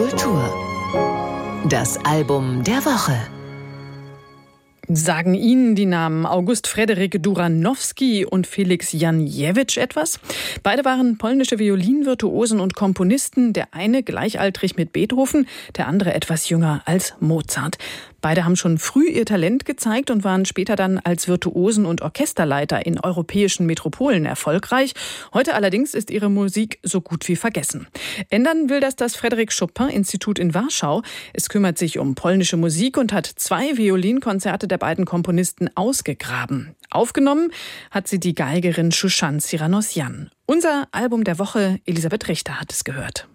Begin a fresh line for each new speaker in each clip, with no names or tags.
Kultur. Das Album der Woche.
Sagen Ihnen die Namen August Frederik Duranowski und Felix Janjewicz etwas? Beide waren polnische Violinvirtuosen und Komponisten, der eine gleichaltrig mit Beethoven, der andere etwas jünger als Mozart. Beide haben schon früh ihr Talent gezeigt und waren später dann als Virtuosen und Orchesterleiter in europäischen Metropolen erfolgreich. Heute allerdings ist ihre Musik so gut wie vergessen. Ändern will das das Frédéric Chopin Institut in Warschau. Es kümmert sich um polnische Musik und hat zwei Violinkonzerte der beiden Komponisten ausgegraben. Aufgenommen hat sie die Geigerin Shushan Siranosyan. Unser Album der Woche, Elisabeth Richter hat es gehört.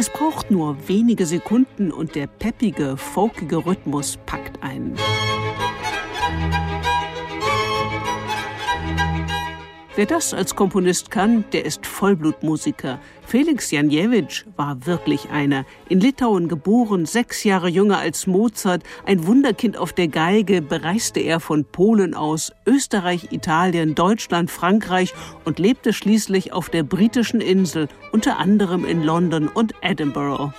Es braucht nur wenige Sekunden und der peppige, folkige Rhythmus packt ein. Wer das als Komponist kann, der ist Vollblutmusiker. Felix Janjewitsch war wirklich einer. In Litauen geboren, sechs Jahre jünger als Mozart, ein Wunderkind auf der Geige, bereiste er von Polen aus, Österreich, Italien, Deutschland, Frankreich und lebte schließlich auf der britischen Insel, unter anderem in London und Edinburgh.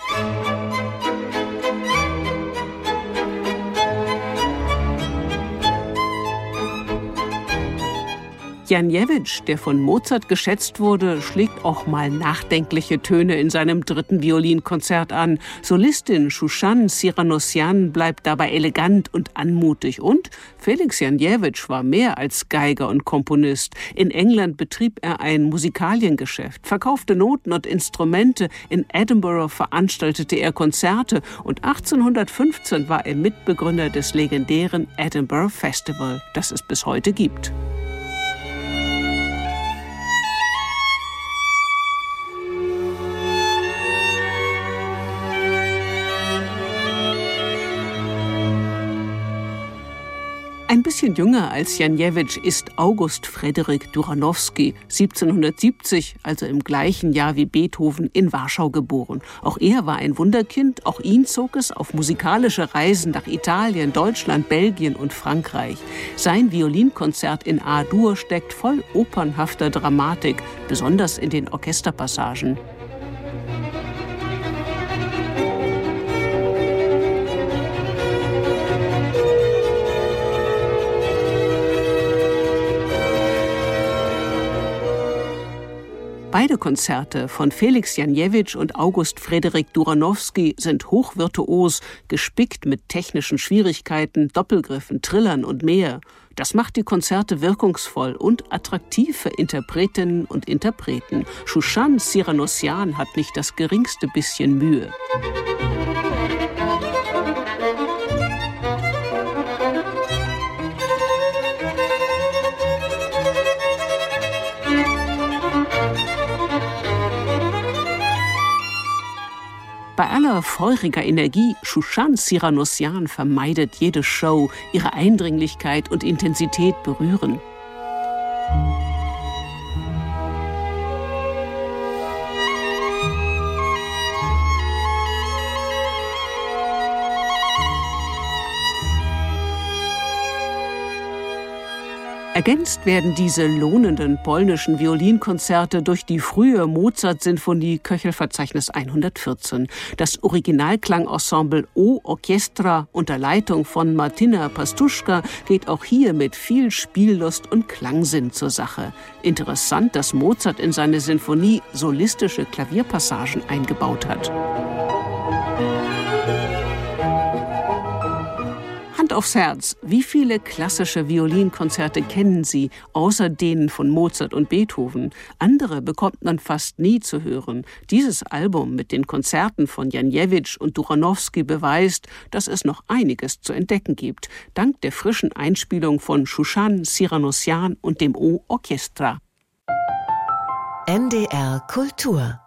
Janjewitsch, der von Mozart geschätzt wurde, schlägt auch mal nachdenkliche Töne in seinem dritten Violinkonzert an. Solistin Shushan Siranosyan bleibt dabei elegant und anmutig. Und Felix Janjewitsch war mehr als Geiger und Komponist. In England betrieb er ein Musikaliengeschäft, verkaufte Noten und Instrumente. In Edinburgh veranstaltete er Konzerte und 1815 war er Mitbegründer des legendären Edinburgh Festival, das es bis heute gibt. Ein bisschen jünger als Janjewitsch ist August Frederik Duranowski, 1770, also im gleichen Jahr wie Beethoven, in Warschau geboren. Auch er war ein Wunderkind, auch ihn zog es auf musikalische Reisen nach Italien, Deutschland, Belgien und Frankreich. Sein Violinkonzert in A-Dur steckt voll opernhafter Dramatik, besonders in den Orchesterpassagen. Beide Konzerte von Felix Janjewitsch und August Frederik Duranowski sind hochvirtuos, gespickt mit technischen Schwierigkeiten, Doppelgriffen, Trillern und mehr. Das macht die Konzerte wirkungsvoll und attraktiv für Interpretinnen und Interpreten. Shushan Siranosyan hat nicht das geringste bisschen Mühe. Bei aller feuriger Energie, Shushan Siranussian vermeidet jede Show, ihre Eindringlichkeit und Intensität berühren. Ergänzt werden diese lohnenden polnischen Violinkonzerte durch die frühe Mozart-Sinfonie Köchelverzeichnis 114. Das Originalklangensemble O Orchestra unter Leitung von Martina Pastuschka geht auch hier mit viel Spiellust und Klangsinn zur Sache. Interessant, dass Mozart in seine Sinfonie solistische Klavierpassagen eingebaut hat. Hand aufs Herz, wie viele klassische Violinkonzerte kennen Sie, außer denen von Mozart und Beethoven? Andere bekommt man fast nie zu hören. Dieses Album mit den Konzerten von Janjewitsch und Duranowski beweist, dass es noch einiges zu entdecken gibt, dank der frischen Einspielung von Shushan Siranussian und dem O-Orchestra.
NDR Kultur